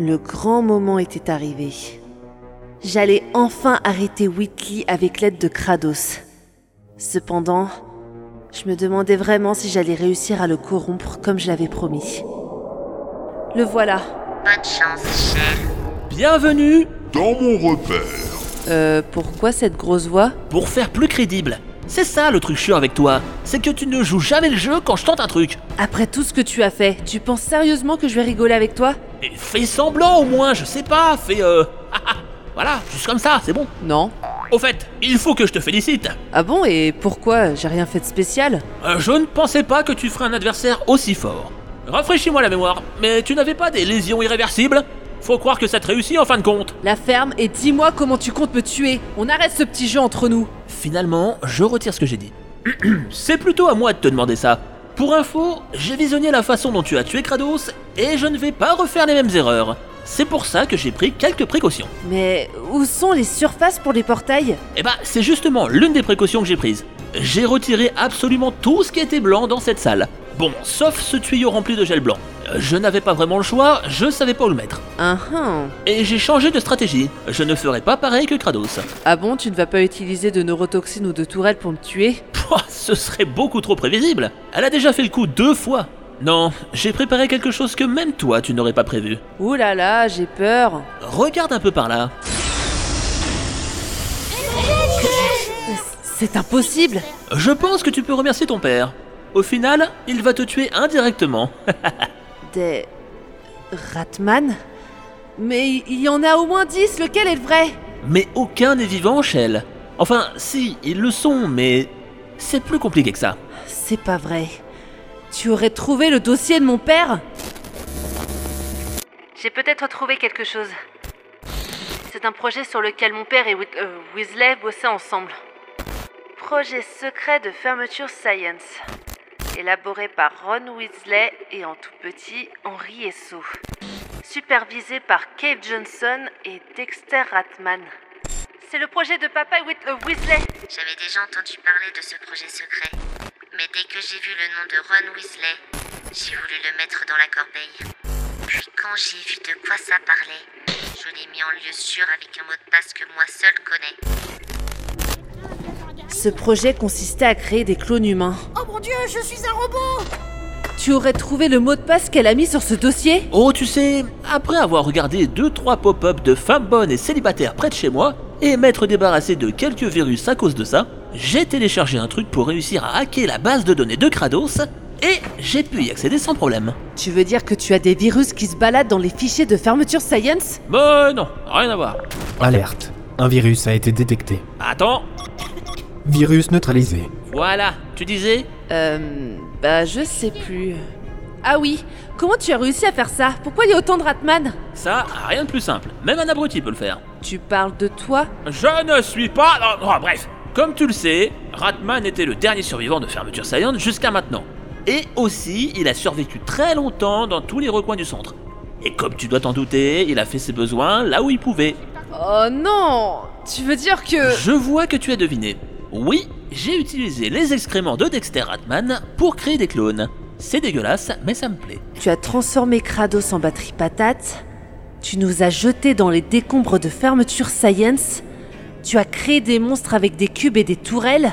Le grand moment était arrivé. J'allais enfin arrêter Whitley avec l'aide de Kratos. Cependant, je me demandais vraiment si j'allais réussir à le corrompre comme je l'avais promis. Le voilà. Bonne chance, chef. Bienvenue Dans mon repère. Euh, pourquoi cette grosse voix? Pour faire plus crédible. C'est ça le truc chiant avec toi, c'est que tu ne joues jamais le jeu quand je tente un truc. Après tout ce que tu as fait, tu penses sérieusement que je vais rigoler avec toi? Et fais semblant au moins, je sais pas, fais euh... voilà, juste comme ça, c'est bon. Non. Au fait, il faut que je te félicite. Ah bon, et pourquoi J'ai rien fait de spécial? Euh, je ne pensais pas que tu ferais un adversaire aussi fort. Rafraîchis-moi la mémoire, mais tu n'avais pas des lésions irréversibles? Faut croire que ça te réussit en fin de compte. La ferme, et dis-moi comment tu comptes me tuer. On arrête ce petit jeu entre nous. Finalement, je retire ce que j'ai dit. C'est plutôt à moi de te demander ça. Pour info, j'ai visionné la façon dont tu as tué Kratos et je ne vais pas refaire les mêmes erreurs. C'est pour ça que j'ai pris quelques précautions. Mais où sont les surfaces pour les portails? Eh bah, c'est justement l'une des précautions que j'ai prises. J'ai retiré absolument tout ce qui était blanc dans cette salle. Bon, sauf ce tuyau rempli de gel blanc. Je n'avais pas vraiment le choix, je savais pas où le mettre. Ah ah. Et j'ai changé de stratégie. Je ne ferai pas pareil que Kratos. Ah bon, tu ne vas pas utiliser de neurotoxines ou de tourelles pour me tuer? Pouah, ce serait beaucoup trop prévisible. Elle a déjà fait le coup deux fois. Non, j'ai préparé quelque chose que même toi tu n'aurais pas prévu. Ouh là là, j'ai peur. Regarde un peu par là. C'est impossible. Je pense que tu peux remercier ton père. Au final, il va te tuer indirectement. Des... Ratman? Mais il y en a au moins 10, lequel est le vrai? Mais aucun n'est vivant, Shell. Enfin, si, ils le sont, mais c'est plus compliqué que ça. C'est pas vrai. Tu aurais trouvé le dossier de mon père? J'ai peut-être trouvé quelque chose. C'est un projet sur lequel mon père et Whit- euh, Weasley bossaient ensemble. Projet secret de fermeture Science. Élaboré par Ron Weasley et en tout petit Henry Esso. Supervisé par Cave Johnson et Dexter Ratman. C'est le projet de papa euh, Weasley. J'avais déjà entendu parler de ce projet secret. Mais dès que j'ai vu le nom de Ron Weasley, j'ai voulu le mettre dans la corbeille. Puis quand j'ai vu de quoi ça parlait, je l'ai mis en lieu sûr avec un mot de passe que moi seul connais. Ce projet consistait à créer des clones humains. Oh mon dieu, je suis un robot Tu aurais trouvé le mot de passe qu'elle a mis sur ce dossier Oh, tu sais, après avoir regardé 2-3 pop-up de femmes bonnes et célibataires près de chez moi, et m'être débarrassé de quelques virus à cause de ça, j'ai téléchargé un truc pour réussir à hacker la base de données de Kratos, et j'ai pu y accéder sans problème. Tu veux dire que tu as des virus qui se baladent dans les fichiers de fermeture Science? Bon, non, rien à voir. Alerte. Un virus a été détecté. Attends, Virus neutralisé. voilà, tu disais Euh. Bah, je sais plus. Ah oui, comment tu as réussi à faire ça? Pourquoi il y a autant de Ratman? Ça, rien de plus simple, même un abruti peut le faire. Tu parles de toi? Je ne suis pas... non, non, bref, comme tu le sais, Ratman était le dernier survivant de Fermeture Science jusqu'à maintenant. Et aussi, il a survécu très longtemps dans tous les recoins du centre. Et comme tu dois t'en douter, il a fait ses besoins là où il pouvait. Oh non Tu veux dire que. Je vois que tu as deviné. Oui, j'ai utilisé les excréments de Dexter Ratman pour créer des clones. C'est dégueulasse, mais ça me plaît. Tu as transformé Kratos en batterie patate. Tu nous as jetés dans les décombres de fermeture Science. Tu as créé des monstres avec des cubes et des tourelles.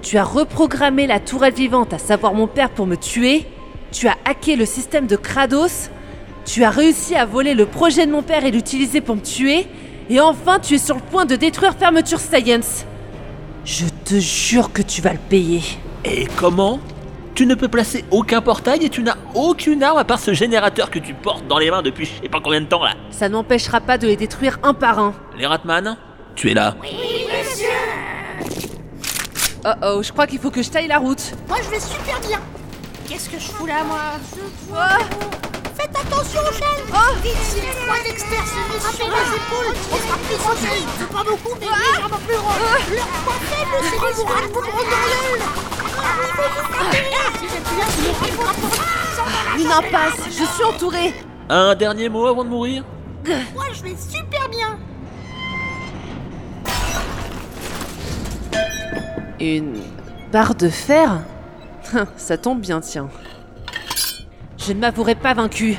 Tu as reprogrammé la tourelle vivante, à savoir mon père, pour me tuer. Tu as hacké le système de Kratos. Tu as réussi à voler le projet de mon père et l'utiliser pour me tuer. Et enfin, tu es sur le point de détruire fermeture Science. Je te jure que tu vas le payer. Et comment? Tu ne peux placer aucun portail et tu n'as aucune arme à part ce générateur que tu portes dans les mains depuis je sais pas combien de temps là. Ça n'empêchera pas de les détruire un par un. Les Ratman, tu es là. Oh oh, je crois qu'il faut que je taille la route. Moi je vais super bien Qu'est-ce que je fous là, moi? Je attention, Shell Oh Vite, si les trois Dexter se mettent sur les épaules, on sera plus tranquille C'est pas beaucoup, mais légèrement plus gros Leur point faible, c'est les de poudre d'Oriel Une impasse, je suis entourée. Un dernier mot avant de mourir? Moi je vais super bien. Une barre de fer? Ça tombe bien, tiens. Je ne m'avouerai pas vaincu.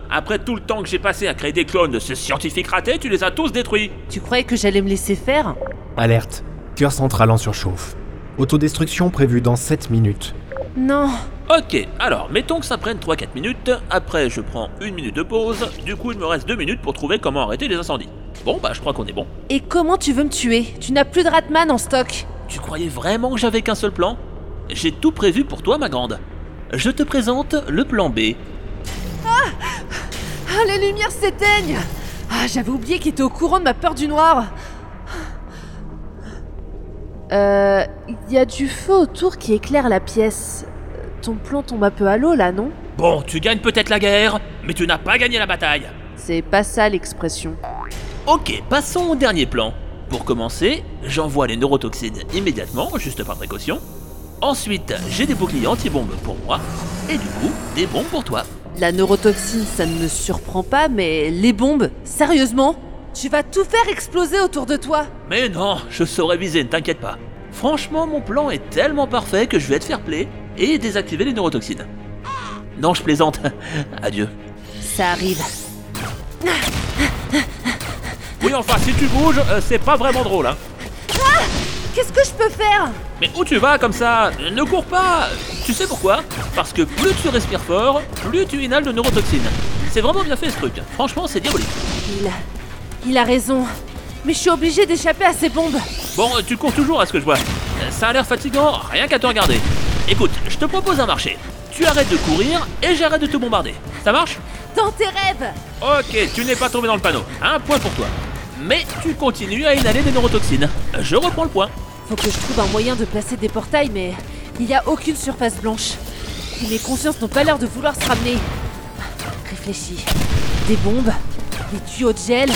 Après tout le temps que j'ai passé à créer des clones de ce scientifique raté, tu les as tous détruits. Tu croyais que j'allais me laisser faire? Alerte. Cœur central en surchauffe. Autodestruction prévue dans 7 minutes. Non. Ok, alors mettons que ça prenne 3-4 minutes, après je prends une minute de pause, du coup il me reste 2 minutes pour trouver comment arrêter les incendies. Bon bah je crois qu'on est bon. Et comment tu veux me tuer? Tu n'as plus de Ratman en stock. Tu croyais vraiment que j'avais qu'un seul plan? J'ai tout prévu pour toi ma grande. Je te présente le plan B. Ah, les lumières s'éteignent Ah, j'avais oublié qu'il était au courant de ma peur du noir. Euh, il y a du feu autour qui éclaire la pièce. Ton plan tombe un peu à l'eau là, non? Bon, tu gagnes peut-être la guerre, mais tu n'as pas gagné la bataille. C'est pas ça l'expression. Ok, passons au dernier plan. Pour commencer, j'envoie les neurotoxines immédiatement, juste par précaution. Ensuite, j'ai des boucliers anti-bombes pour moi, et du coup, des bombes pour toi. La neurotoxine, ça ne me surprend pas, mais les bombes, sérieusement Tu vas tout faire exploser autour de toi Mais non, je saurais viser, ne t'inquiète pas. Franchement, mon plan est tellement parfait que je vais te faire play et désactiver les neurotoxines. Non, je plaisante. Adieu. Ça arrive. Oui, enfin, si tu bouges, euh, c'est pas vraiment drôle, hein. Qu'est-ce que je peux faire? Mais où tu vas comme ça Ne cours pas Tu sais pourquoi Parce que plus tu respires fort, plus tu inhales de neurotoxines. C'est vraiment bien fait ce truc. Franchement, c'est diabolique. Il... Il a raison. Mais je suis obligée d'échapper à ces bombes. Bon, tu cours toujours à ce que je vois. Ça a l'air fatigant, rien qu'à te regarder. Écoute, je te propose un marché. Tu arrêtes de courir et j'arrête de te bombarder. Ça marche Dans tes rêves Ok, tu n'es pas tombé dans le panneau. Un point pour toi. Mais tu continues à inhaler des neurotoxines. Je reprends le point. Faut que je trouve un moyen de placer des portails, mais il n'y a aucune surface blanche. Et mes consciences n'ont pas l'air de vouloir se ramener. Réfléchis. Des bombes Des tuyaux de gel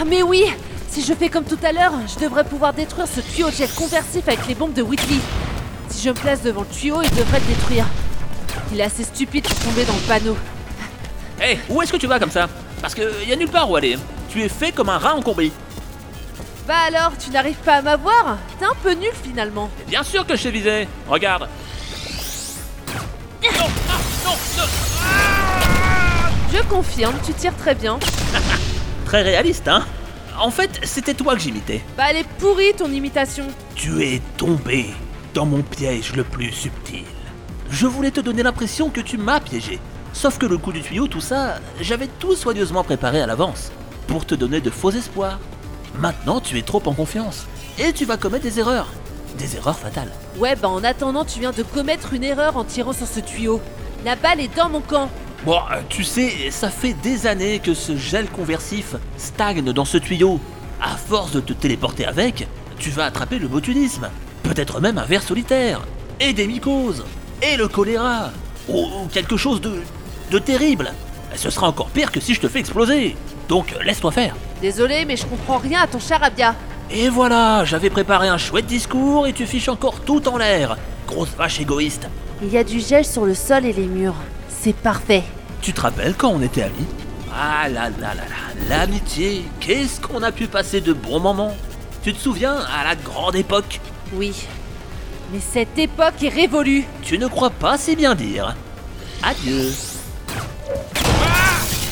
Ah mais oui Si je fais comme tout à l'heure, je devrais pouvoir détruire ce tuyau de gel conversif avec les bombes de Whitley. Si je me place devant le tuyau, il devrait le détruire. Il est assez stupide pour tomber dans le panneau. Hé, où est-ce que tu vas comme ça? Parce que y a nulle part où aller. Tu es fait comme un rat encombré. Bah alors, tu n'arrives pas à m'avoir T'es un peu nul finalement. Mais Bien sûr que je t'ai visé. Regarde. Non, ah, non, non. Je confirme, tu tires très bien. Très réaliste, hein En fait, c'était toi que j'imitais. Bah elle est pourrie ton imitation. Tu es tombé dans mon piège le plus subtil. Je voulais te donner l'impression que tu m'as piégé. Sauf que le coup du tuyau, tout ça, j'avais tout soigneusement préparé à l'avance. Pour te donner de faux espoirs. Maintenant, tu es trop en confiance. Et tu vas commettre des erreurs. Des erreurs fatales. Ouais, bah en attendant, tu viens de commettre une erreur en tirant sur ce tuyau. La balle est dans mon camp. Bon, euh, tu sais, ça fait des années que ce gel conversif stagne dans ce tuyau. À force de te téléporter avec, tu vas attraper le botulisme. Peut-être même un ver solitaire. Et des mycoses. Et le choléra. Ou ou quelque chose de. de terrible. Ce sera encore pire que si je te fais exploser. Donc laisse-toi faire. Désolé, mais je comprends rien à ton charabia. Et voilà, j'avais préparé un chouette discours et tu fiches encore tout en l'air. Grosse vache égoïste. Il y a du gel sur le sol et les murs. C'est parfait. Tu te rappelles quand on était amis? Ah là là là là, l'amitié, qu'est-ce qu'on a pu passer de bons moments? Tu te souviens à la grande époque? Oui. Mais cette époque est révolue. Tu ne crois pas si bien dire. Adieu.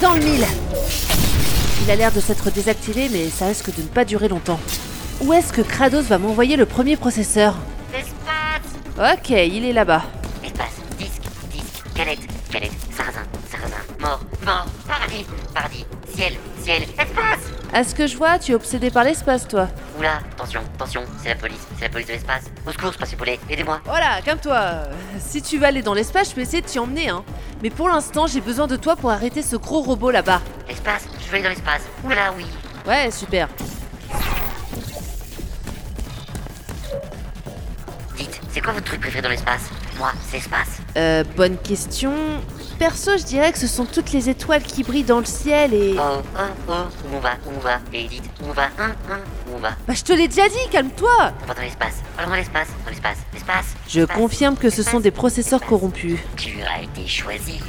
Dans le mille. Il a l'air de s'être désactivé, mais ça risque de ne pas durer longtemps. Où est-ce que Kratos va m'envoyer le premier processeur Ok, il est là-bas. Espace, disque, disque, canette, canette, sarrasin, sarrasin, mort, mort, paradis, paradis, ciel, ciel, espace À ce que je vois, tu es obsédé par l'espace, toi. Oula, attention, attention, c'est la police, c'est la police de l'espace. Au secours, space poulet, aidez-moi Voilà, calme-toi. Si tu veux aller dans l'espace, je peux essayer de t'y emmener, hein. Mais pour l'instant, j'ai besoin de toi pour arrêter ce gros robot là-bas. L'espace, je veux aller dans l'espace. Oula, oui. Ouais, super. Dites, c'est quoi votre truc préféré dans l'espace? Moi, c'est espace. Euh, bonne question. Perso, je dirais que ce sont toutes les étoiles qui brillent dans le ciel et... Oh, oh, oh, on va, on va où on va, hein, hein, où on va Bah, je te l'ai déjà dit, calme-toi On va dans l'espace. Allons dans l'espace, dans l'espace, l'espace. Je l'espace, confirme que ce sont des processeurs corrompus. Tu as été choisi.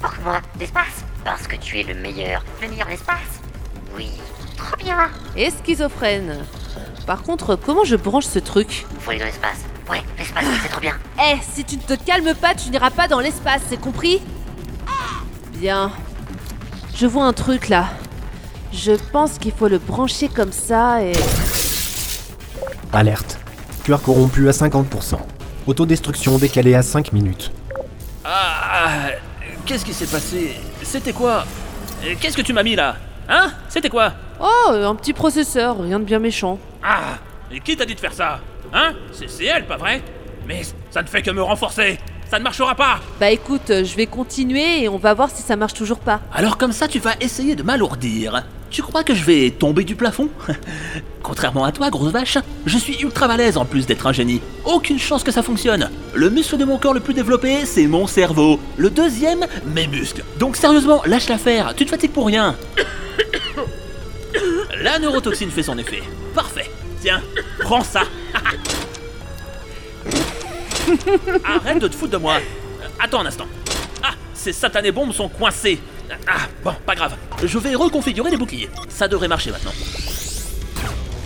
Pour moi, l'espace. Parce que tu es le meilleur. Le meilleur l'espace Oui. Trop bien. Et schizophrène. Par contre, comment je branche ce truc? Faut aller dans l'espace. Ouais, l'espace, c'est trop bien. Eh, si tu ne te calmes pas, tu n'iras pas dans l'espace, c'est compris? Bien. Je vois un truc là. Je pense qu'il faut le brancher comme ça et... Alerte. Cœur corrompu à 50%. Autodestruction décalée à 5 minutes. Ah, qu'est-ce qui s'est passé? C'était quoi? Qu'est-ce que tu m'as mis là? Hein? C'était quoi? Oh, un petit processeur, rien de bien méchant. Ah, et qui t'a dit de faire ça? Hein? C'est c'est elle, pas vrai? Mais ça ne fait que me renforcer. Ça ne marchera pas. Bah écoute, euh, je vais continuer et on va voir si ça marche toujours pas. Alors comme ça, tu vas essayer de m'alourdir. Tu crois que je vais tomber du plafond? Contrairement à toi, grosse vache, je suis ultra balèze en plus d'être un génie. Aucune chance que ça fonctionne. Le muscle de mon corps le plus développé, c'est mon cerveau. Le deuxième, mes muscles. Donc sérieusement, lâche l'affaire, tu te fatigues pour rien. La neurotoxine fait son effet. Parfait. Tiens, prends ça. Arrête de te foutre de moi. Euh, Attends un instant. Ah, ces satanées bombes sont coincées. Ah, bon, pas grave. Je vais reconfigurer les boucliers. Ça devrait marcher maintenant.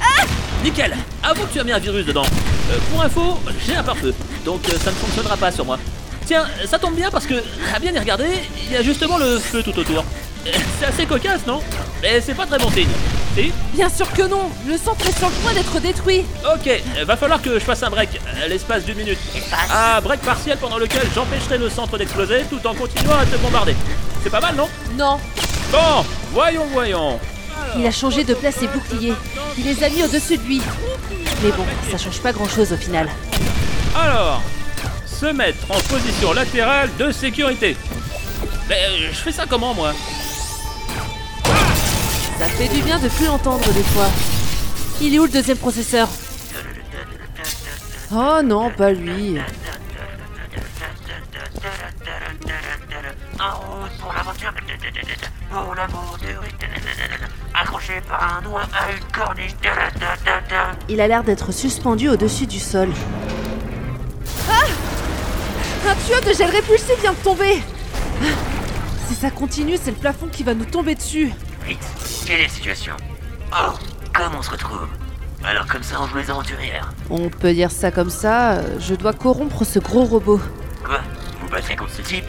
Ah Nickel Avoue que tu as mis un virus dedans. Euh, pour info, j'ai un pare-feu. Donc euh, ça ne fonctionnera pas sur moi. Tiens, ça tombe bien parce que, à bien y regarder, il y a justement le feu tout autour. Euh, C'est assez cocasse, non? Mais c'est pas très bon signe. Bien sûr que non Le centre est sur le point d'être détruit Ok, euh, va falloir que je fasse un break, à l'espace d'une minute. Un break partiel pendant lequel j'empêcherai le centre d'exploser tout en continuant à te bombarder. C'est pas mal, non? Non Bon, voyons, voyons. Il a changé de place ses boucliers. Il les a mis au-dessus de lui. Mais bon, ça change pas grand-chose au final. Alors, se mettre en position latérale de sécurité. Mais euh, je fais ça comment, moi? Ça fait du bien de plus l'entendre des fois. Il est où le deuxième processeur? Oh non, pas lui. Il a l'air d'être suspendu au-dessus du sol. Ah Un tuyau de gel répulsé vient de tomber Ah Si ça continue, c'est le plafond qui va nous tomber dessus. Vite, quelle est la situation Oh, comment on se retrouve Alors comme ça on joue les aventurières. On peut dire ça comme ça, euh, je dois corrompre ce gros robot. Quoi Vous battrez contre ce type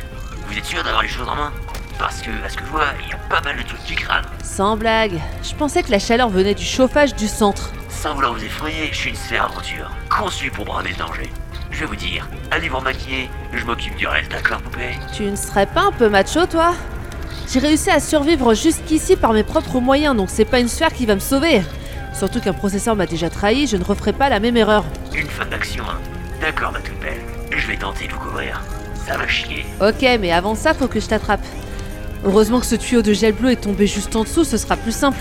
Vous êtes sûr d'avoir les choses en main Parce que, à ce que je vois, il y a pas mal de trucs qui crament. Sans blague, je pensais que la chaleur venait du chauffage du centre. Sans vouloir vous effrayer, je suis une sphère aventure, conçue pour braver le danger. Je vais vous dire, allez vous maquiller, je m'occupe du reste, d'accord poupée Tu ne serais pas un peu macho, toi? J'ai réussi à survivre jusqu'ici par mes propres moyens, donc c'est pas une sphère qui va me sauver. Surtout qu'un processeur m'a déjà trahi, je ne referai pas la même erreur. Une fin d'action, hein D'accord ma toute belle, je vais tenter de vous couvrir. Ça va chier. Ok, mais avant ça, faut que je t'attrape. Heureusement que ce tuyau de gel bleu est tombé juste en dessous, ce sera plus simple.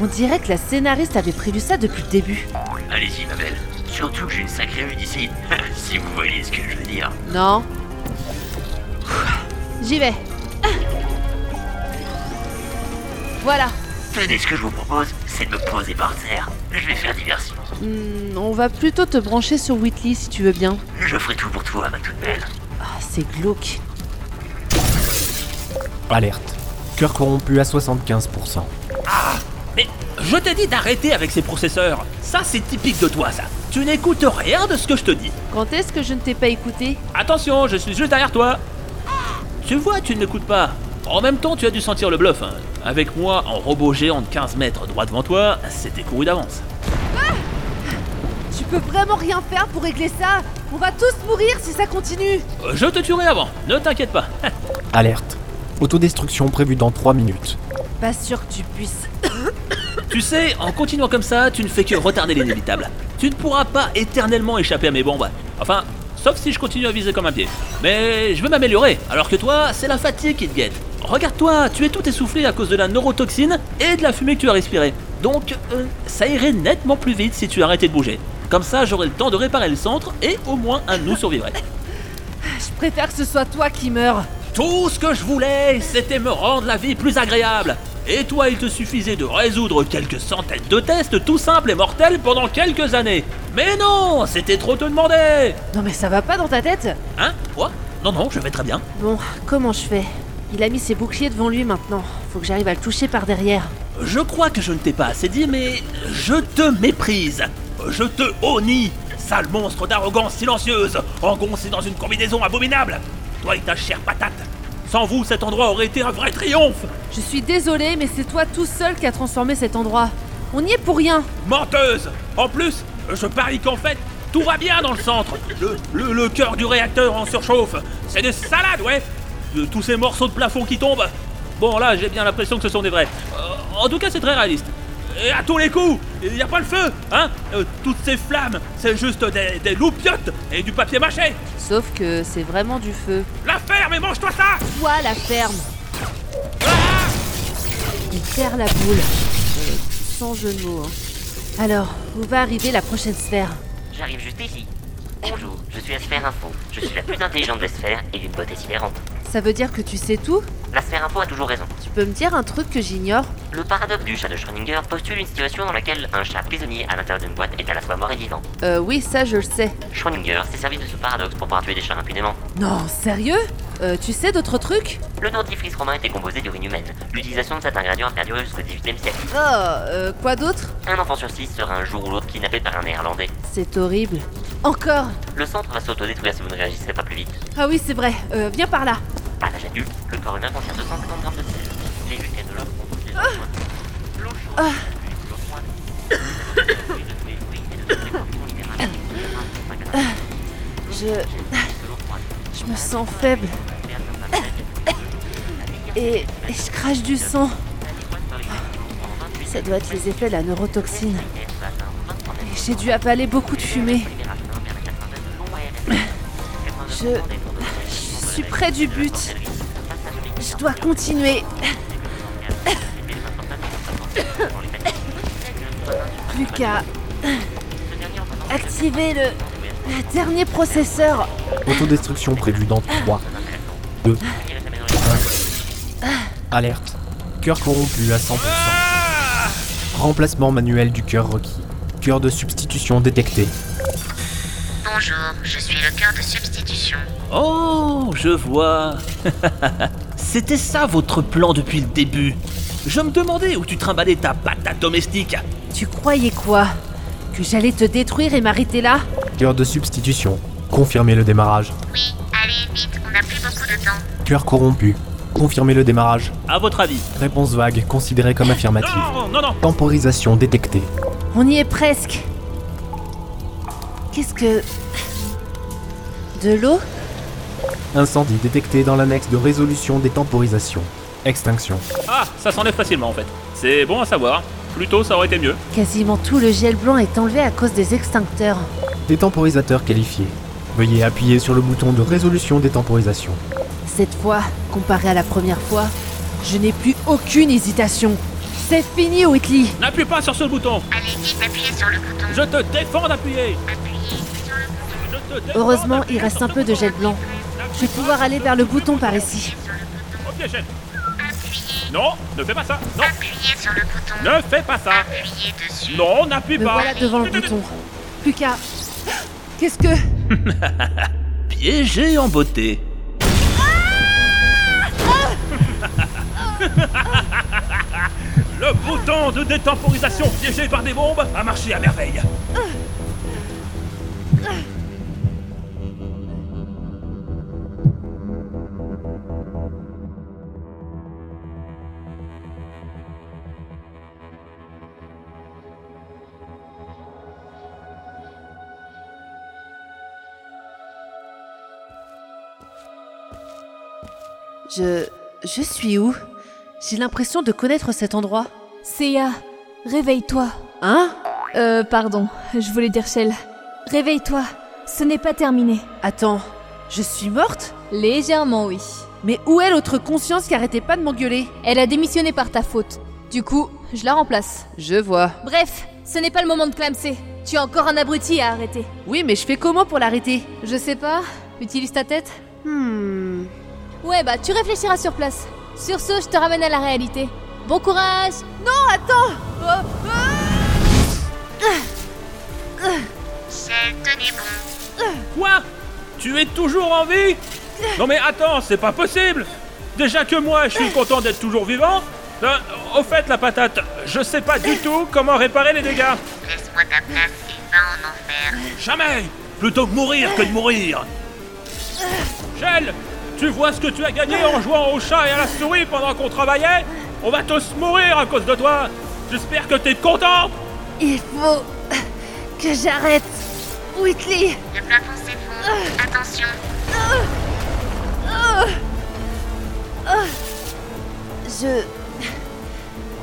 On dirait que la scénariste avait prévu ça depuis le début. Allez-y ma belle, surtout que j'ai une sacrée vue d'ici, si vous voyez ce que je veux dire. Non. J'y vais. Voilà. Tenez, ce que je vous propose, c'est de me poser par terre. Je vais faire diversion. Hmm, on va plutôt te brancher sur Whitley si tu veux bien. Je ferai tout pour toi, ma toute belle. Ah, c'est glauque. Alerte. Cœur corrompu à 75%. Mais je t'ai dit d'arrêter avec ces processeurs. Ça, c'est typique de toi, ça. Tu n'écoutes rien de ce que je te dis. Quand est-ce que je ne t'ai pas écouté? Attention, je suis juste derrière toi. Tu vois, tu ne m'écoutes pas. En même temps, tu as dû sentir le bluff. hein. Avec moi, en robot géant de 15 mètres droit devant toi, c'était couru d'avance. Tu peux vraiment rien faire pour régler ça On va tous mourir si ça continue Euh, Je te tuerai avant, ne t'inquiète pas. Alerte. Autodestruction prévue dans 3 minutes. Pas sûr que tu puisses. tu sais, en continuant comme ça, tu ne fais que retarder l'inévitable. Tu ne pourras pas éternellement échapper à mes bombes. Enfin, sauf si je continue à viser comme un pied. Mais je veux m'améliorer, alors que toi, c'est la fatigue qui te guette. Regarde-toi, tu es tout essoufflé à cause de la neurotoxine et de la fumée que tu as respirée. Donc, euh, ça irait nettement plus vite si tu arrêtais de bouger. Comme ça, j'aurai le temps de réparer le centre et au moins un de nous survivrait. Je préfère que ce soit toi qui meurs. Tout ce que je voulais, c'était me rendre la vie plus agréable. Et toi, il te suffisait de résoudre quelques centaines de tests tout simples et mortels pendant quelques années. Mais non, c'était trop te demander. Non mais ça va pas dans ta tête Hein? Quoi? Non, non, je vais très bien. Bon, comment je fais? Il a mis ses boucliers devant lui maintenant. Faut que j'arrive à le toucher par derrière. Je crois que je ne t'ai pas assez dit, mais je te méprise. Je te honnie, sale monstre d'arrogance silencieuse, engoncé dans une combinaison abominable. Toi et ta chère patate. Sans vous, cet endroit aurait été un vrai triomphe. Je suis désolée, mais c'est toi tout seul qui a transformé cet endroit. On n'y est pour rien. Menteuse En plus, je parie qu'en fait, tout va bien dans le centre. Le, le, le cœur du réacteur en surchauffe. C'est des salades, ouais. De tous ces morceaux de plafond qui tombent. Bon, là, j'ai bien l'impression que ce sont des vrais. Euh, en tout cas, c'est très réaliste. Et à tous les coups, il n'y a pas le feu, hein Euh, Toutes ces flammes, c'est juste des, des loupiottes et du papier mâché. Sauf que c'est vraiment du feu. La ferme et mange-toi ça Toi, la ferme Il perd la boule. Euh, sans jeu de mots. hein. Alors, où va arriver la prochaine sphère J'arrive juste ici. Bonjour, je suis la sphère info. Je suis la plus intelligente des sphères et d'une beauté sidérante. Ça veut dire que tu sais tout La sphère info a toujours raison. Tu peux me dire un truc que j'ignore Le paradoxe du chat de Schrödinger postule une situation dans laquelle un chat prisonnier à l'intérieur d'une boîte est à la fois mort et vivant. Euh, oui, ça je le sais. Schrödinger s'est servi de ce paradoxe pour pouvoir tuer des chats impunément. Non, sérieux? Euh, tu sais d'autres trucs Le dentifrice romain était composé d'urine humaine. L'utilisation de cet ingrédient a perduré jusqu'au XVIIIe siècle. Oh, euh, quoi d'autre Un enfant sur six sera un jour ou l'autre kidnappé par un néerlandais. C'est horrible. Encore Le centre va s'autodétruire si vous ne réagissez pas plus vite. Ah oui, c'est vrai. Euh, viens par là. À l'âge adulte, le corps humain contient 250 grammes de sel. Les huîtres de l'homme composent hormones. L'eau chaude. Je... Je me sens faible. Et, je crache du sang. Ça doit être les effets de la neurotoxine. J'ai dû avaler beaucoup de fumée. Je... Je suis près du but. Je dois continuer. Plus qu'à activer le, le dernier processeur. Autodestruction prévue dans 3, 2, 1. Alerte. Cœur corrompu à 100%. Remplacement manuel du cœur requis. Cœur de substitution détecté. Bonjour, je suis le cœur de substitution. Oh, je vois. C'était ça votre plan depuis le début. Je me demandais où tu trimballais ta patate domestique. Tu croyais quoi? Que j'allais te détruire et m'arrêter là? Cœur de substitution. Confirmez le démarrage. Oui, allez vite, on n'a plus beaucoup de temps. Cœur corrompu. Confirmez le démarrage. À votre avis Réponse vague, considérée comme affirmative. Non, non, non. Temporisation détectée. On y est presque. Qu'est-ce que... De l'eau? Incendie détecté dans l'annexe de résolution des temporisations. Extinction. Ah, ça s'enlève facilement en fait. C'est bon à savoir. Plus tôt, ça aurait été mieux. Quasiment tout le gel blanc est enlevé à cause des extincteurs. Détemporisateur qualifié. Veuillez appuyer sur le bouton de résolution des temporisations. Cette fois, comparé à la première fois, je n'ai plus aucune hésitation. C'est fini, Whitley N'appuie pas sur ce bouton. Allez vite, appuyez sur le bouton. Je te défends d'appuyer. Appuyez sur le bouton. Je te défends Heureusement, il reste un peu de gel blanc. Je vais pouvoir aller vers le bouton par ici. Ok, chef. Appuyez, Non, ne fais pas ça. Non, appuyez sur le bouton. ne fais pas ça. Appuyez dessus. Non, n'appuie Me pas. voilà devant le bouton. Plus qu'à... Qu'est-ce que... Piégé en beauté. Le bouton de détemporisation piégé par des bombes a marché à merveille. Je... Je suis où? J'ai l'impression de connaître cet endroit. Seiya, réveille-toi. Hein? Euh, pardon, je voulais dire Shell. Réveille-toi, ce n'est pas terminé. Attends, je suis morte? Légèrement, oui. Mais où est l'autre conscience qui arrêtait pas de m'engueuler? Elle a démissionné par ta faute. Du coup, je la remplace. Je vois. Bref, ce n'est pas le moment de clamser. Tu as encore un abruti à arrêter. Oui, mais je fais comment pour l'arrêter? Je sais pas, utilise ta tête. Hmm... Ouais, bah tu réfléchiras sur place. Sur ce, je te ramène à la réalité. Bon courage tenez bon. Quoi? Tu es toujours en vie? Non mais attends, c'est pas possible Déjà que moi, je suis content d'être toujours vivant, Euh, au fait, la patate, je sais pas du tout comment réparer les dégâts. Laisse-moi ta place et va en enfer. Jamais Plutôt que mourir que de mourir Gel, tu vois ce que tu as gagné en jouant au chat et à la souris pendant qu'on travaillait On va tous mourir à cause de toi. J'espère que t'es content. Il faut que j'arrête. Whitley, Le plafond s'effondre. Attention. je...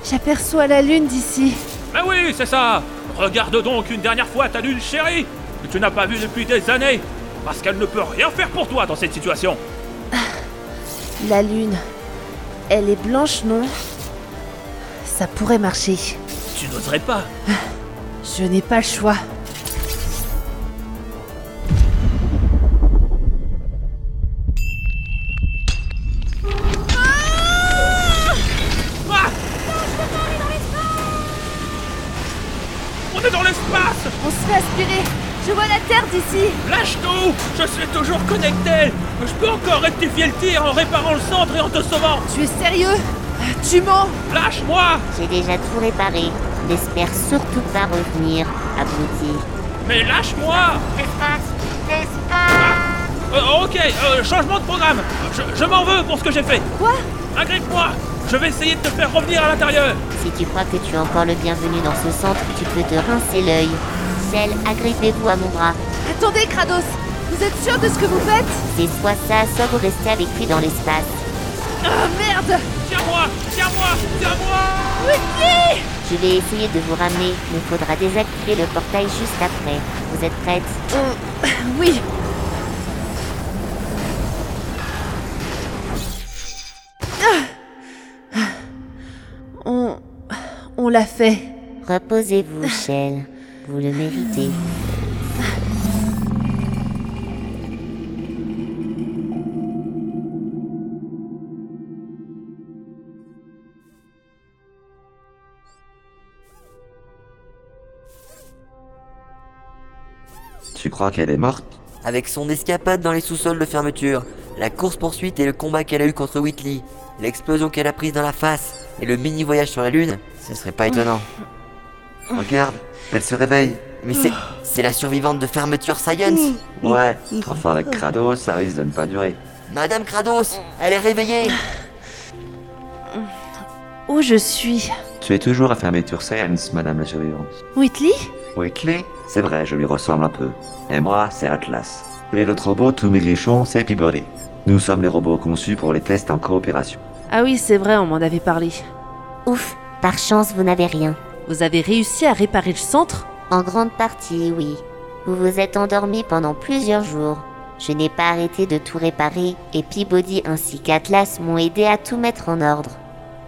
J'aperçois la lune d'ici. Mais oui, c'est ça. Regarde donc une dernière fois ta lune chérie, que tu n'as pas vue depuis des années. Parce qu'elle ne peut rien faire pour toi dans cette situation. La lune. Elle est blanche, non? Ça pourrait marcher. Tu n'oserais pas Je n'ai pas le choix. D'ici. Lâche tout Je suis toujours connecté. Je peux encore rectifier le tir en réparant le centre et en te sauvant. Tu es sérieux? Tu mens. Lâche-moi. J'ai déjà tout réparé. N'espère surtout pas revenir, abruti. Mais lâche-moi. L'espace L'espace Euh, Ok, euh, changement de programme. Je, je m'en veux pour ce que j'ai fait. Quoi? Agrippe-moi Je vais essayer de te faire revenir à l'intérieur. Si tu crois que tu es encore le bienvenu dans ce centre, tu peux te rincer l'œil. Celle, agrippez-vous à mon bras. Attendez, Kratos Vous êtes sûr de ce que vous faites? C'est soit ça, soit vous restez avec lui dans l'espace. Ah merde Tiens-moi Tiens-moi Tiens-moi Whitley Je vais essayer de vous ramener, mais faudra désactiver le portail juste après. Vous êtes prête? Euh, Oui. Ah. On... On l'a fait. Reposez-vous, Shell. Vous le méritez. Tu crois qu'elle est morte? Avec son escapade dans les sous-sols de fermeture, la course-poursuite et le combat qu'elle a eu contre Whitley, l'explosion qu'elle a prise dans la face et le mini-voyage sur la Lune, ce serait pas étonnant. Regarde, elle se réveille. Mais c'est, c'est la survivante de Fermeture Science Ouais, trop fort avec Crado, ça risque de ne pas durer. Madame Kratos, elle est réveillée Où je suis Tu es toujours à Fermeture Science, madame la survivante. Whitley? Whitley? C'est vrai, je lui ressemble un peu. Et moi, c'est Atlas. Robots, tous mes grichons, c'est Peabody. Nous sommes les robots conçus pour les tests en coopération. Ah oui, c'est vrai, on m'en avait parlé. Ouf, par chance, vous n'avez rien. Vous avez réussi à réparer le centre? En grande partie, oui. Vous vous êtes endormi pendant plusieurs jours. Je n'ai pas arrêté de tout réparer et Peabody ainsi qu'Atlas m'ont aidé à tout mettre en ordre.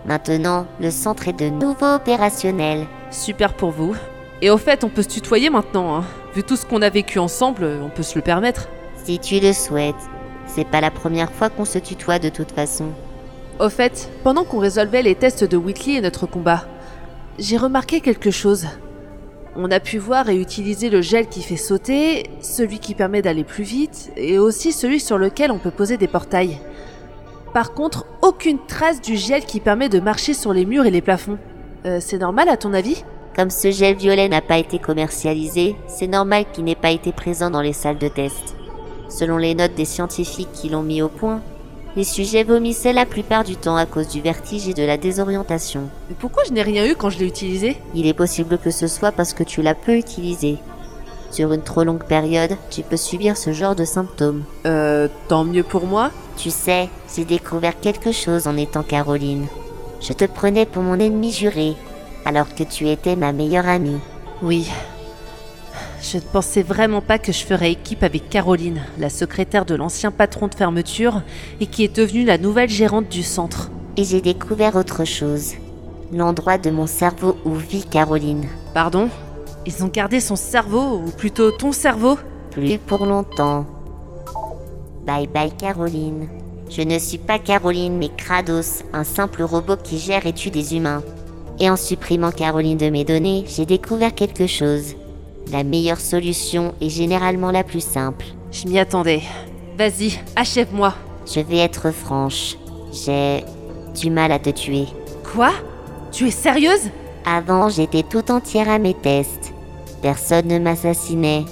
Maintenant, le centre est de nouveau opérationnel. Super pour vous. Et au fait, on peut se tutoyer maintenant, hein. Vu tout ce qu'on a vécu ensemble, on peut se le permettre. Si tu le souhaites. C'est pas la première fois qu'on se tutoie de toute façon. Au fait, pendant qu'on résolvait les tests de Whitley et notre combat, j'ai remarqué quelque chose. On a pu voir et utiliser le gel qui fait sauter, celui qui permet d'aller plus vite, et aussi celui sur lequel on peut poser des portails. Par contre, aucune trace du gel qui permet de marcher sur les murs et les plafonds. Euh, c'est normal à ton avis? Comme ce gel violet n'a pas été commercialisé, c'est normal qu'il n'ait pas été présent dans les salles de test. Selon les notes des scientifiques qui l'ont mis au point, les sujets vomissaient la plupart du temps à cause du vertige et de la désorientation. Mais pourquoi je n'ai rien eu quand je l'ai utilisé? Il est possible que ce soit parce que tu l'as peu utilisé. Sur une trop longue période, tu peux subir ce genre de symptômes. Euh, tant mieux pour moi. Tu sais, j'ai découvert quelque chose en étant Caroline. Je te prenais pour mon ennemi juré, alors que tu étais ma meilleure amie. Oui. Je ne pensais vraiment pas que je ferais équipe avec Caroline, la secrétaire de l'ancien patron de fermeture, et qui est devenue la nouvelle gérante du centre. Et j'ai découvert autre chose. L'endroit de mon cerveau où vit Caroline. Pardon? Ils ont gardé son cerveau, ou plutôt ton cerveau Plus pour longtemps. Bye bye Caroline. Je ne suis pas Caroline mais Kratos, un simple robot qui gère et tue des humains. Et en supprimant Caroline de mes données, j'ai découvert quelque chose. La meilleure solution est généralement la plus simple. Je m'y attendais. Vas-y, achève-moi. Je vais être franche. J'ai du mal à te tuer. Quoi? Tu es sérieuse? Avant, j'étais tout entière à mes tests. Personne ne m'assassinait.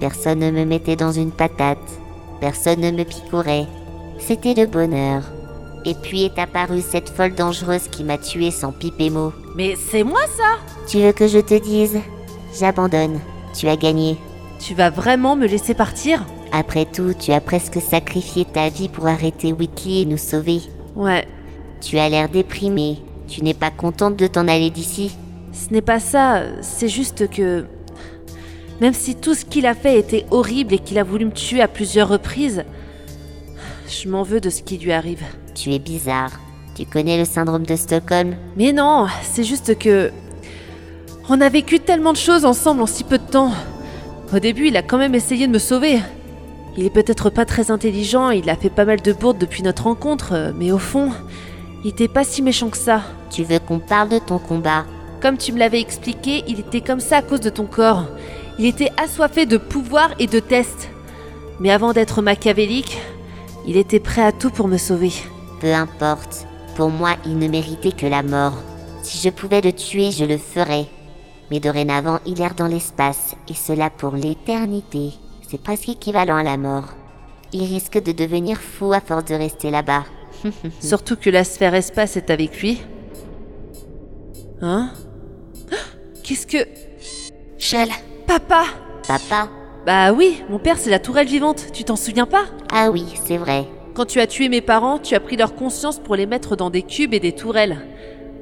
Personne ne me mettait dans une patate. Personne ne me picorait. C'était le bonheur. Et puis est apparue cette folle dangereuse qui m'a tué sans pipe et mot. Mais c'est moi ça Tu veux que je te dise? J'abandonne. Tu as gagné. Tu vas vraiment me laisser partir? Après tout, tu as presque sacrifié ta vie pour arrêter Whitley et nous sauver. Ouais, Tu as l'air déprimé. Tu n'es pas contente de t'en aller d'ici? Ce n'est pas ça, c'est juste que... Même si tout ce qu'il a fait était horrible et qu'il a voulu me tuer à plusieurs reprises, je m'en veux de ce qui lui arrive. Tu es bizarre. Tu connais le syndrome de Stockholm? Mais non, c'est juste que... On a vécu tellement de choses ensemble en si peu de temps. Au début, il a quand même essayé de me sauver. Il est peut-être pas très intelligent, il a fait pas mal de bourdes depuis notre rencontre, mais au fond, il était pas si méchant que ça. Tu veux qu'on parle de ton combat? Comme tu me l'avais expliqué, il était comme ça à cause de ton corps. Il était assoiffé de pouvoir et de tests. Mais avant d'être machiavélique, il était prêt à tout pour me sauver. Peu importe. Pour moi, il ne méritait que la mort. Si je pouvais le tuer, je le ferais. Mais dorénavant, il erre dans l'espace, et cela pour l'éternité. C'est presque équivalent à la mort. Il risque de devenir fou à force de rester là-bas. Surtout que la sphère espace est avec lui. Hein? Qu'est-ce que... Shell Papa Papa Bah oui, mon père c'est la tourelle vivante, tu t'en souviens pas? Ah oui, c'est vrai. Quand tu as tué mes parents, tu as pris leur conscience pour les mettre dans des cubes et des tourelles.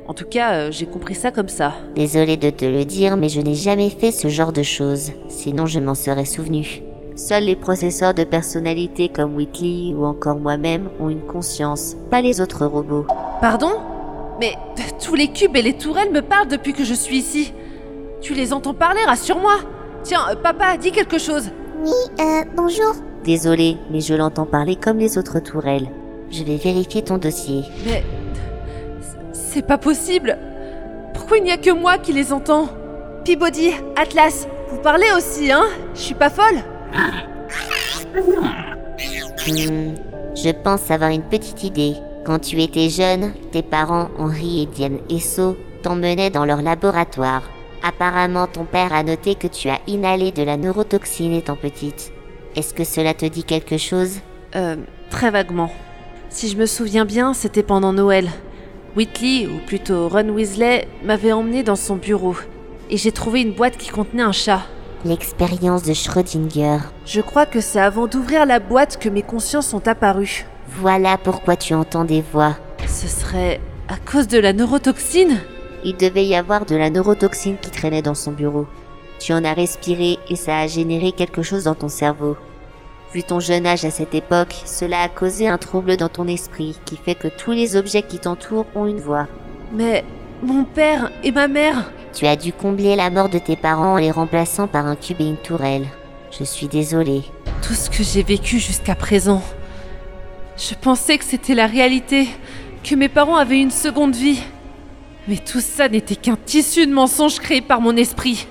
En tout cas, euh, j'ai compris ça comme ça. Désolé de te le dire, mais je n'ai jamais fait ce genre de choses. Sinon, je m'en serais souvenu. Seuls les processeurs de personnalité comme Whitley ou encore moi-même ont une conscience, pas les autres robots. Pardon? Mais tous les cubes et les tourelles me parlent depuis que je suis ici. Tu les entends parler, rassure-moi. Tiens, euh, papa, dis quelque chose. Oui, euh, bonjour. Désolé, mais je l'entends parler comme les autres tourelles. Je vais vérifier ton dossier. Mais... C'est pas possible. Pourquoi il n'y a que moi qui les entends? Peabody, Atlas, vous parlez aussi, hein? Je suis pas folle Hmm, je pense avoir une petite idée. Quand tu étais jeune, tes parents, Henri et Diane Esso, t'emmenaient dans leur laboratoire. Apparemment, ton père a noté que tu as inhalé de la neurotoxine étant petite. Est-ce que cela te dit quelque chose? Euh, très vaguement. Si je me souviens bien, c'était pendant Noël. Whitley, ou plutôt Ron Weasley, m'avait emmené dans son bureau. Et j'ai trouvé une boîte qui contenait un chat. L'expérience de Schrödinger. Je crois que c'est avant d'ouvrir la boîte que mes consciences sont apparues. Voilà pourquoi tu entends des voix. Ce serait à cause de la neurotoxine? Il devait y avoir de la neurotoxine qui traînait dans son bureau. Tu en as respiré et ça a généré quelque chose dans ton cerveau. Vu ton jeune âge à cette époque, cela a causé un trouble dans ton esprit qui fait que tous les objets qui t'entourent ont une voix. Mais mon père et ma mère Tu as dû combler la mort de tes parents en les remplaçant par un cube et une tourelle. Je suis désolée. Tout ce que j'ai vécu jusqu'à présent. Je pensais que c'était la réalité, que mes parents avaient une seconde vie. Mais tout ça n'était qu'un tissu de mensonges créé par mon esprit.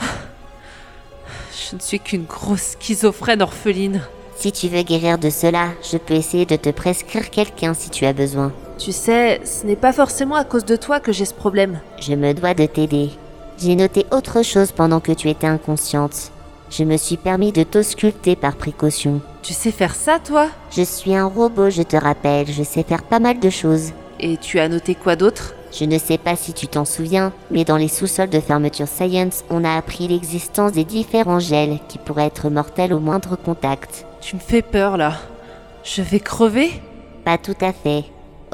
Je ne suis qu'une grosse schizophrène orpheline. Si tu veux guérir de cela, je peux essayer de te prescrire quelqu'un si tu as besoin. Tu sais, ce n'est pas forcément à cause de toi que j'ai ce problème. Je me dois de t'aider. J'ai noté autre chose pendant que tu étais inconsciente. Je me suis permis de t'ausculter par précaution. Tu sais faire ça, toi? Je suis un robot, je te rappelle, je sais faire pas mal de choses. Et tu as noté quoi d'autre? Je ne sais pas si tu t'en souviens, mais dans les sous-sols de Fermeture Science, on a appris l'existence des différents gels qui pourraient être mortels au moindre contact. Tu me fais peur, là. Je vais crever? Pas tout à fait.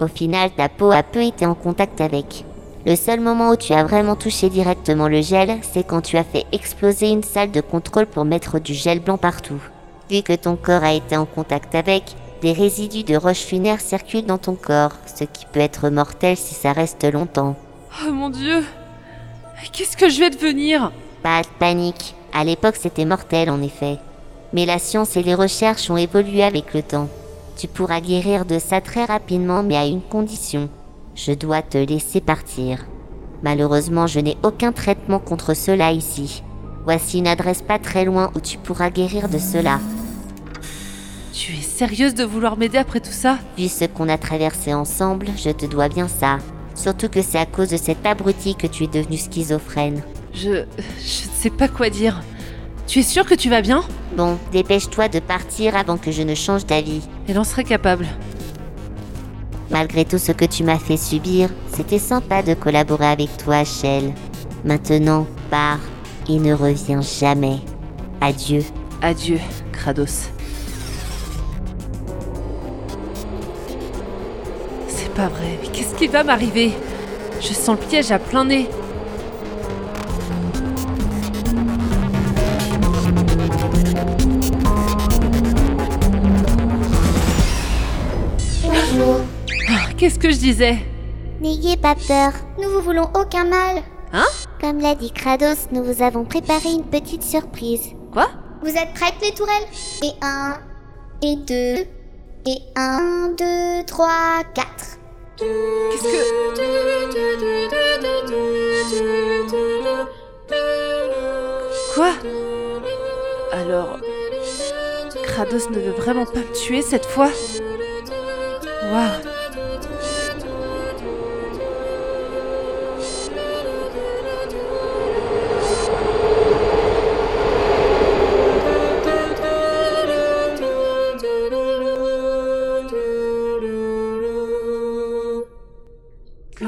Au final, ta peau a peu été en contact avec. Le seul moment où tu as vraiment touché directement le gel, c'est quand tu as fait exploser une salle de contrôle pour mettre du gel blanc partout. Vu que ton corps a été en contact avec, des résidus de roches funaires circulent dans ton corps, ce qui peut être mortel si ça reste longtemps. Oh mon dieu Qu'est-ce que je vais devenir? Pas de panique. À l'époque, c'était mortel en effet. Mais la science et les recherches ont évolué avec le temps. Tu pourras guérir de ça très rapidement, mais à une condition. Je dois te laisser partir. Malheureusement, je n'ai aucun traitement contre cela ici. Voici une adresse pas très loin où tu pourras guérir de cela. Tu es sérieuse de vouloir m'aider après tout ça Vu ce qu'on a traversé ensemble, je te dois bien ça. Surtout que c'est à cause de cet abruti que tu es devenu schizophrène. Je. Je ne sais pas quoi dire. Tu es sûr que tu vas bien Bon, dépêche-toi de partir avant que je ne change d'avis. Elle en serait capable. Malgré tout ce que tu m'as fait subir, c'était sympa de collaborer avec toi, Shell. Maintenant, pars et ne reviens jamais. Adieu. Adieu, Kratos. Pas vrai, mais qu'est-ce qui va m'arriver? Je sens le piège à plein nez. Bonjour. Ah, Qu'est-ce que je disais? N'ayez pas peur, nous vous voulons aucun mal. Hein? Comme l'a dit Kratos, nous vous avons préparé une petite surprise. Quoi? Vous êtes prêtes les tourelles? Et un, et deux, et un, deux, trois, quatre. Qu'est-ce que. Quoi? Alors. Kratos ne veut vraiment pas me tuer cette fois? Waouh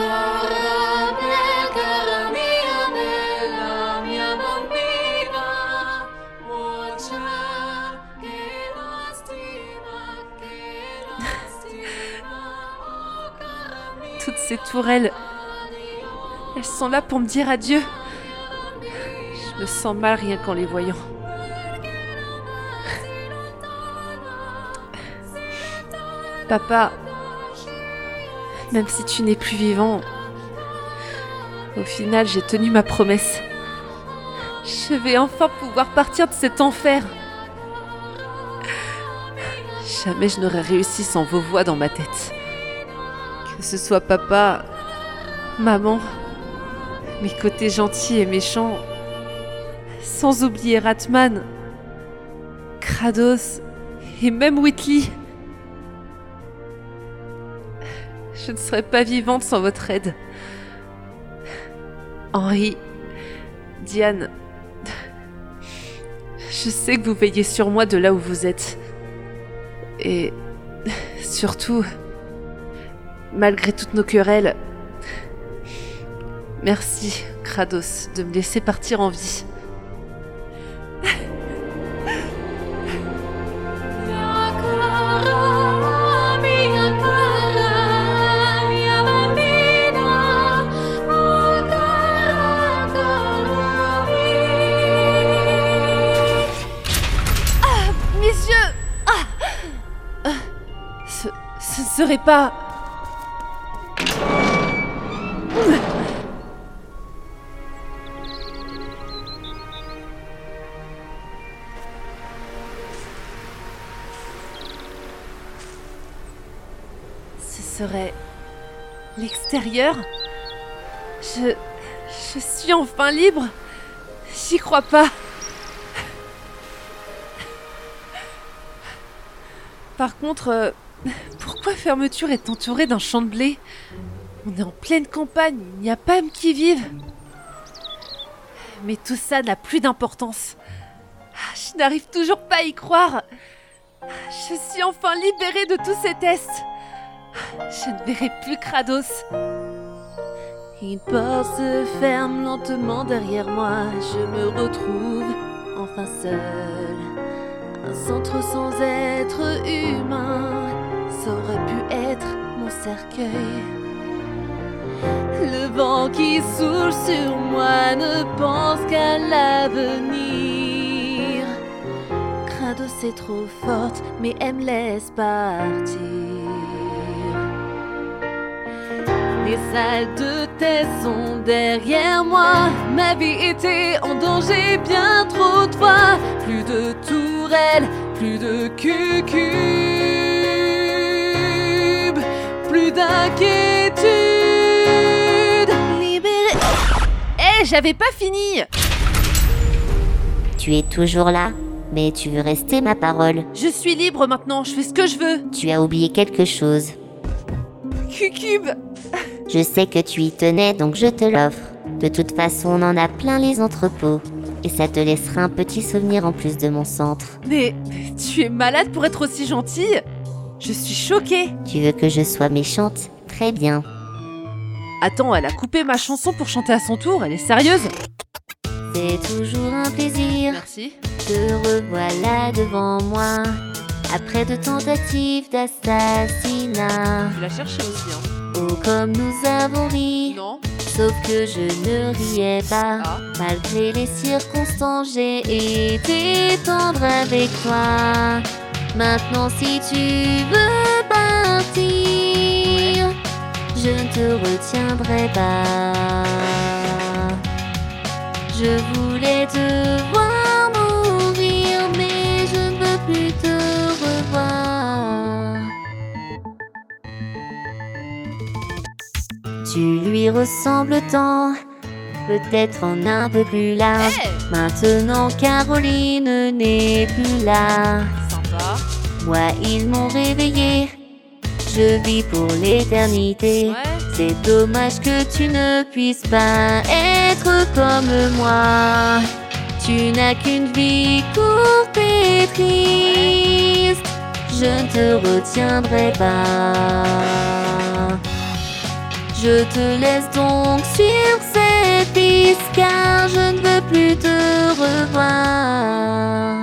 Toutes ces tourelles. Elles sont là pour me dire adieu. Je me sens mal rien qu'en les voyant. Papa, même si tu n'es plus vivant, au final j'ai tenu ma promesse. Je vais enfin pouvoir partir de cet enfer. Jamais je n'aurais réussi sans vos voix dans ma tête. Que ce soit papa, maman, mes côtés gentils et méchants, sans oublier Ratman, Kratos et même Whitley. Je ne serais pas vivante sans votre aide. Henri, Diane, je sais que vous veillez sur moi de là où vous êtes. Et surtout, malgré toutes nos querelles, merci, Kratos, de me laisser partir en vie. Serait pas... Ce serait l'extérieur. Je... Je suis enfin libre. J'y crois pas. Par contre, euh, pourquoi Fermeture est entourée d'un champ de blé On est en pleine campagne, il n'y a pas âme qui vive. Mais tout ça n'a plus d'importance. Ah, Je n'arrive toujours pas à y croire. Je suis enfin libérée de tous ces tests. Je ne verrai plus Kratos. Une porte se ferme lentement derrière moi. Je me retrouve enfin seule. Un centre sans être humain. Ça aurait pu être mon cercueil. Le vent qui souffle sur moi ne pense qu'à l'avenir. Kratos est trop forte, mais elle me laisse partir. Les salles de test sont derrière moi. Ma vie était en danger bien trop de fois. Plus de tourelles, plus de cucubes, d'inquiétude. Libéré. Eh, j'avais pas fini. Tu es toujours là, mais tu veux rester ma parole. Je suis libre maintenant, je fais ce que je veux. Tu as oublié quelque chose. Cucube Je sais que tu y tenais, donc je te l'offre. De toute façon, on en a plein les entrepôts. Et ça te laissera un petit souvenir en plus de mon centre. Mais tu es malade pour être aussi gentille Je suis choquée Tu veux que je sois méchante? Très bien. Attends, elle a coupé ma chanson pour chanter à son tour, elle est sérieuse C'est toujours un plaisir. Merci. Te revoilà devant moi. Après de tentatives d'assassinat. Tu l'as cherché aussi, hein Oh, comme nous avons ri. Non Sauf que je ne riais pas. Ah. Malgré les circonstances, j'ai été tendre avec toi. Maintenant, si tu veux partir, je ne te retiendrai pas. Je voulais te voir mourir, mais je ne veux plus te revoir. Tu lui ressembles tant, peut-être en un peu plus large. Maintenant, Caroline n'est plus là. Moi, ils m'ont réveillé. Je vis pour l'éternité. Ouais. C'est dommage que tu ne puisses pas être comme moi. Tu n'as qu'une vie courte et triste. Je ne te retiendrai pas. Je te laisse donc sur cette piste car je ne veux plus te revoir.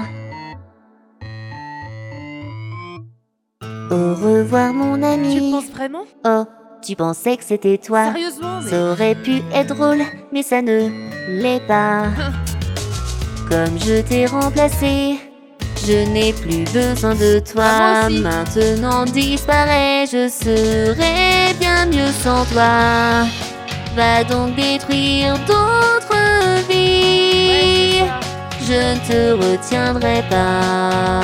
Au revoir mon Tu ami. penses vraiment? Oh, tu pensais que c'était toi Sérieusement mais... Ça aurait pu être drôle, mais ça ne l'est pas. Comme je t'ai remplacé, je n'ai plus besoin de Ah, toi. aussi. Maintenant disparaît, je serai bien mieux sans toi. Va donc détruire d'autres vies. Ouais, je ne te retiendrai pas.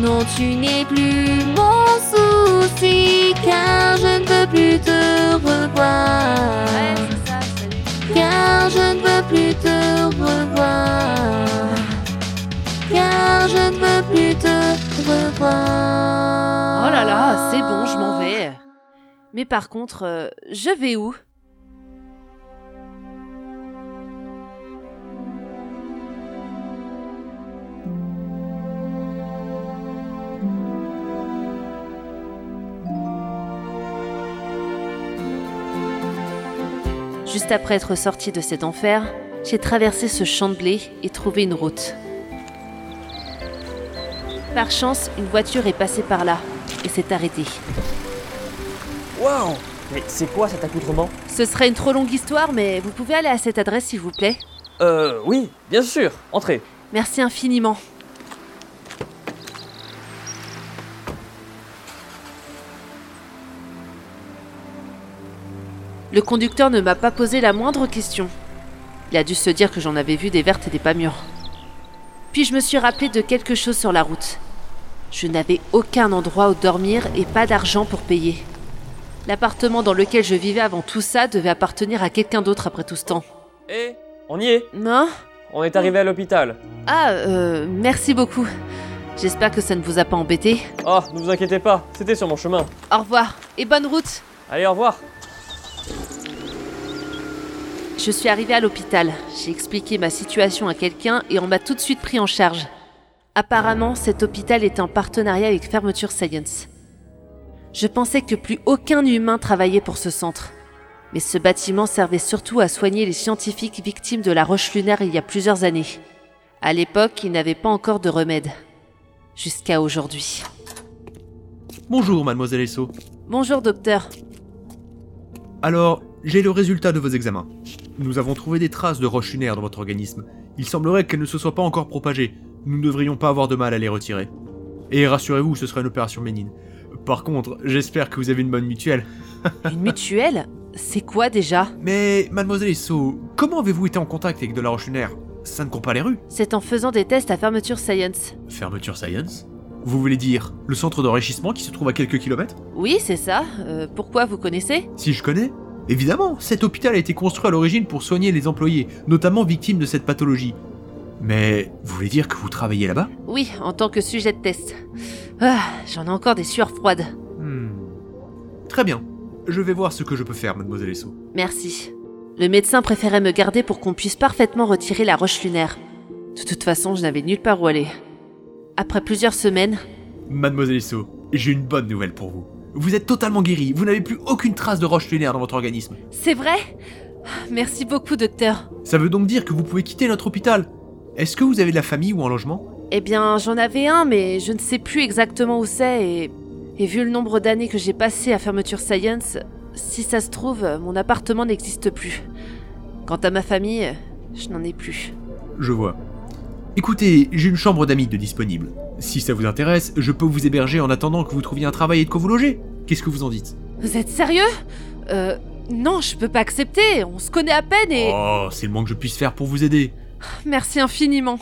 Non, tu n'es plus mon souci, car je ne veux plus te revoir. Ouais, ça. Car je ne veux plus te revoir. Car je ne veux plus te revoir. Oh là là, c'est bon, je m'en vais. Mais par contre, euh, je vais où? Juste après être sorti de cet enfer, j'ai traversé ce champ de blé et trouvé une route. Par chance, une voiture est passée par là et s'est arrêtée. Waouh Mais c'est quoi cet accoutrement? Ce serait une trop longue histoire, mais vous pouvez aller à cette adresse s'il vous plaît? Euh, oui, bien sûr, entrez. Merci infiniment. Le conducteur ne m'a pas posé la moindre question. Il a dû se dire que j'en avais vu des vertes et des pas mûres. Puis je me suis rappelé de quelque chose sur la route. Je n'avais aucun endroit où dormir et pas d'argent pour payer. L'appartement dans lequel je vivais avant tout ça devait appartenir à quelqu'un d'autre après tout ce temps. Eh, on y est? Non? On est arrivé à l'hôpital. Ah, euh, merci beaucoup. J'espère que ça ne vous a pas embêté. Oh, ne vous inquiétez pas, c'était sur mon chemin. Au revoir et bonne route. Allez, au revoir. Je suis arrivée à l'hôpital. J'ai expliqué ma situation à quelqu'un et on m'a tout de suite pris en charge. Apparemment, cet hôpital est en partenariat avec Fermeture Science. Je pensais que plus aucun humain travaillait pour ce centre. Mais ce bâtiment servait surtout à soigner les scientifiques victimes de la roche lunaire il y a plusieurs années. À l'époque, ils n'avaient pas encore de remède. Jusqu'à aujourd'hui. Bonjour, mademoiselle Esso. Bonjour docteur. Alors, j'ai le résultat de vos examens. Nous avons trouvé des traces de roches lunaires dans votre organisme. Il semblerait qu'elles ne se soient pas encore propagées. Nous ne devrions pas avoir de mal à les retirer. Et rassurez-vous, ce sera une opération bénigne. Par contre, j'espère que vous avez une bonne mutuelle. Une mutuelle? C'est quoi déjà? Mais, mademoiselle Esso, comment avez-vous été en contact avec de la roche lunaire? Ça ne court pas les rues. C'est en faisant des tests à Fermeture Science. Fermeture Science? Vous voulez dire le centre d'enrichissement qui se trouve à quelques kilomètres? Oui, c'est ça. Euh, pourquoi vous connaissez? Si je connais Évidemment, cet hôpital a été construit à l'origine pour soigner les employés, notamment victimes de cette pathologie. Mais vous voulez dire que vous travaillez là-bas? Oui, en tant que sujet de test. Ah, j'en ai encore des sueurs froides. Hmm. Très bien. Je vais voir ce que je peux faire, mademoiselle Esso. Merci. Le médecin préférait me garder pour qu'on puisse parfaitement retirer la roche lunaire. De toute façon, je n'avais nulle part où aller. Après plusieurs semaines, Mademoiselle Esso, j'ai une bonne nouvelle pour vous. Vous êtes totalement guérie, vous n'avez plus aucune trace de roche lunaire dans votre organisme. c'est vrai? Merci beaucoup, docteur. Ça veut donc dire que vous pouvez quitter notre hôpital. Est-ce que vous avez de la famille ou un logement? Eh bien, j'en avais un, mais je ne sais plus exactement où c'est et... Et vu le nombre d'années que j'ai passé à Fermeture Science, si ça se trouve, mon appartement n'existe plus. Quant à ma famille, je n'en ai plus. Je vois. Écoutez, j'ai une chambre d'amis de disponible. Si ça vous intéresse, je peux vous héberger en attendant que vous trouviez un travail et de quoi vous loger. Qu'est-ce que vous en dites? Vous êtes sérieux? Euh... Non, je peux pas accepter, on se connaît à peine et... Oh, c'est le moins que je puisse faire pour vous aider. Merci infiniment.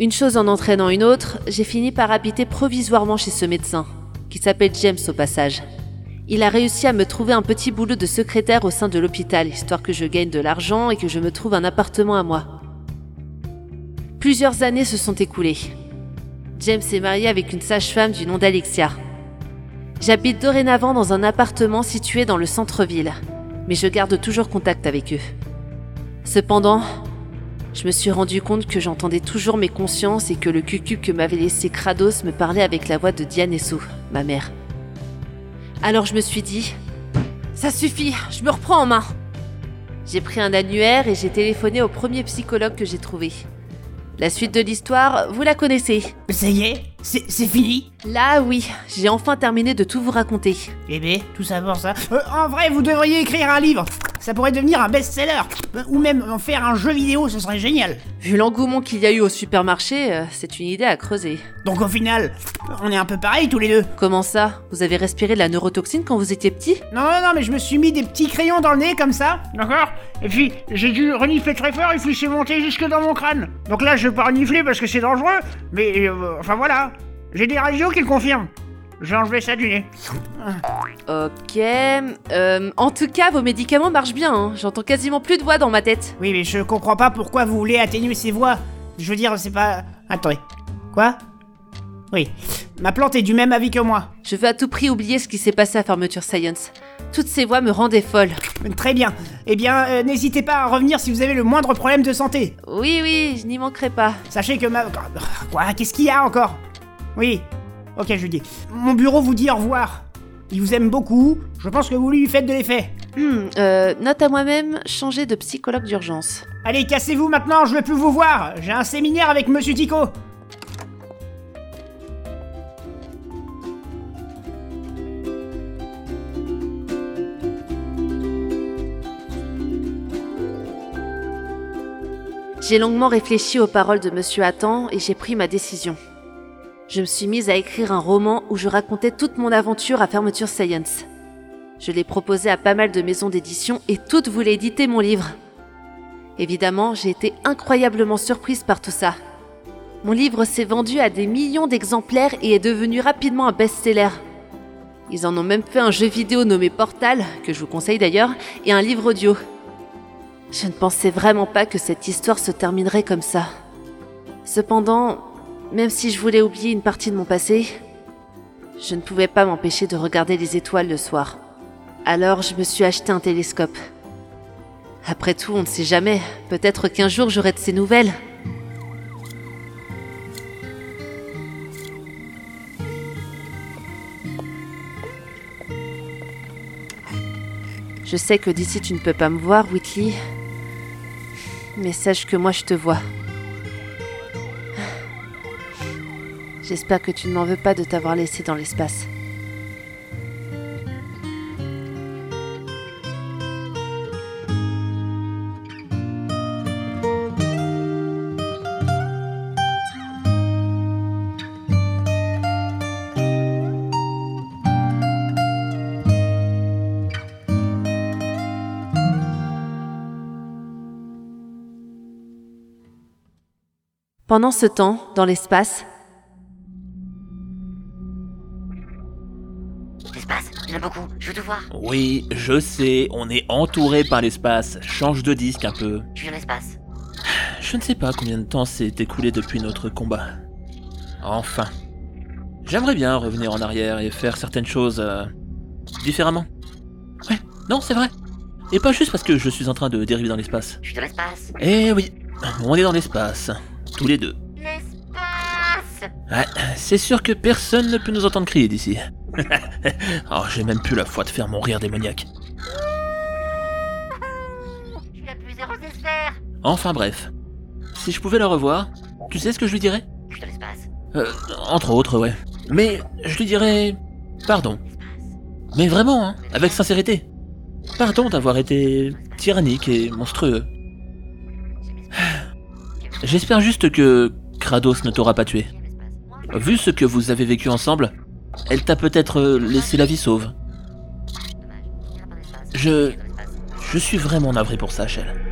Une chose en entraînant une autre, j'ai fini par habiter provisoirement chez ce médecin, qui s'appelle James au passage. Il a réussi à me trouver un petit boulot de secrétaire au sein de l'hôpital, histoire que je gagne de l'argent et que je me trouve un appartement à moi. Plusieurs années se sont écoulées. James est marié avec une sage-femme du nom d'Alexia. J'habite dorénavant dans un appartement situé dans le centre-ville, mais je garde toujours contact avec eux. Cependant, je me suis rendu compte que j'entendais toujours mes consciences et que le cucu que m'avait laissé Kratos me parlait avec la voix de Diane ma mère. Alors je me suis dit, ça suffit, je me reprends en main. J'ai pris un annuaire et j'ai téléphoné au premier psychologue que j'ai trouvé. La suite de l'histoire, vous la connaissez. Ça y est C'est fini Là, oui, j'ai enfin terminé de tout vous raconter. Eh ben, tout ça pour ça. Euh, en vrai, vous devriez écrire un livre. Ça pourrait devenir un best-seller. Euh, Ou même en faire un jeu vidéo, ce serait génial. Vu l'engouement qu'il y a eu au supermarché, euh, c'est une idée à creuser. Donc au final, on est un peu pareil tous les deux. Comment ça? Vous avez respiré de la neurotoxine quand vous étiez petit? Non, non, non, mais je me suis mis des petits crayons dans le nez comme ça. D'accord Et puis, j'ai dû renifler très fort et puis c'est monté jusque dans mon crâne. Donc là, je vais pas renifler parce que c'est dangereux. Mais, euh, enfin voilà. J'ai des radios qui le confirment. J'ai enlevé ça du nez. Ok. euh, en tout cas, vos médicaments marchent bien. hein. J'entends quasiment plus de voix dans ma tête. Oui, mais je comprends pas pourquoi vous voulez atténuer ces voix. Je veux dire, c'est pas. Attendez. Quoi? Oui. Ma plante est du même avis que moi. Je veux à tout prix oublier ce qui s'est passé à Fermeture Science. Toutes ces voix me rendaient folle. Très bien. Eh bien, euh, n'hésitez pas à revenir si vous avez le moindre problème de santé. Oui, oui, je n'y manquerai pas. Sachez que ma. Quoi? Qu'est-ce qu'il y a encore? Oui. Ok, je dis. Mon bureau vous dit au revoir. Il vous aime beaucoup. Je pense que vous lui faites de l'effet. Hmm, euh, note à moi-même, changer de psychologue d'urgence. Allez, cassez-vous maintenant, je veux plus vous voir. J'ai un séminaire avec Monsieur Tico. J'ai longuement réfléchi aux paroles de Monsieur Hattan et j'ai pris ma décision. Je me suis mise à écrire un roman où je racontais toute mon aventure à Fermeture Science. Je l'ai proposé à pas mal de maisons d'édition et toutes voulaient éditer mon livre. Évidemment, j'ai été incroyablement surprise par tout ça. Mon livre s'est vendu à des millions d'exemplaires et est devenu rapidement un best-seller. Ils en ont même fait un jeu vidéo nommé Portal, que je vous conseille d'ailleurs, et un livre audio. Je ne pensais vraiment pas que cette histoire se terminerait comme ça. Cependant, même si je voulais oublier une partie de mon passé, je ne pouvais pas m'empêcher de regarder les étoiles le soir. Alors je me suis acheté un télescope. Après tout, on ne sait jamais. Peut-être qu'un jour j'aurai de ces nouvelles. Je sais que d'ici tu ne peux pas me voir, Whitley. Mais sache que moi je te vois. J'espère que tu ne m'en veux pas de t'avoir laissé dans l'espace. Pendant ce temps, dans l'espace, je te. Oui, je sais, on est entouré par l'espace. Change de disque un peu. Je suis l'espace. Je ne sais pas combien de temps s'est écoulé depuis notre combat. Enfin. J'aimerais bien revenir en arrière et faire certaines choses euh, différemment. Ouais, non, c'est vrai. Et pas juste parce que je suis en train de dériver dans l'espace. Je suis dans l'espace. Eh oui, on est dans l'espace. Tous les deux. L'espace Ouais, c'est sûr que personne ne peut nous entendre crier d'ici. oh, j'ai même plus la foi de faire mon rire démoniaque. Je suis la plus heureuse des sphères Enfin bref. Si je pouvais la revoir, tu sais ce que je lui dirais? Je l'espace. Euh, entre autres, ouais. Mais je lui dirais... Pardon. Mais vraiment, hein, avec sincérité. Pardon d'avoir été tyrannique et monstrueux. J'espère juste que Kratos ne t'aura pas tué. Vu ce que vous avez vécu ensemble, elle t'a peut-être euh, laissé la vie sauve. Je... Je suis vraiment navré pour ça, Shell.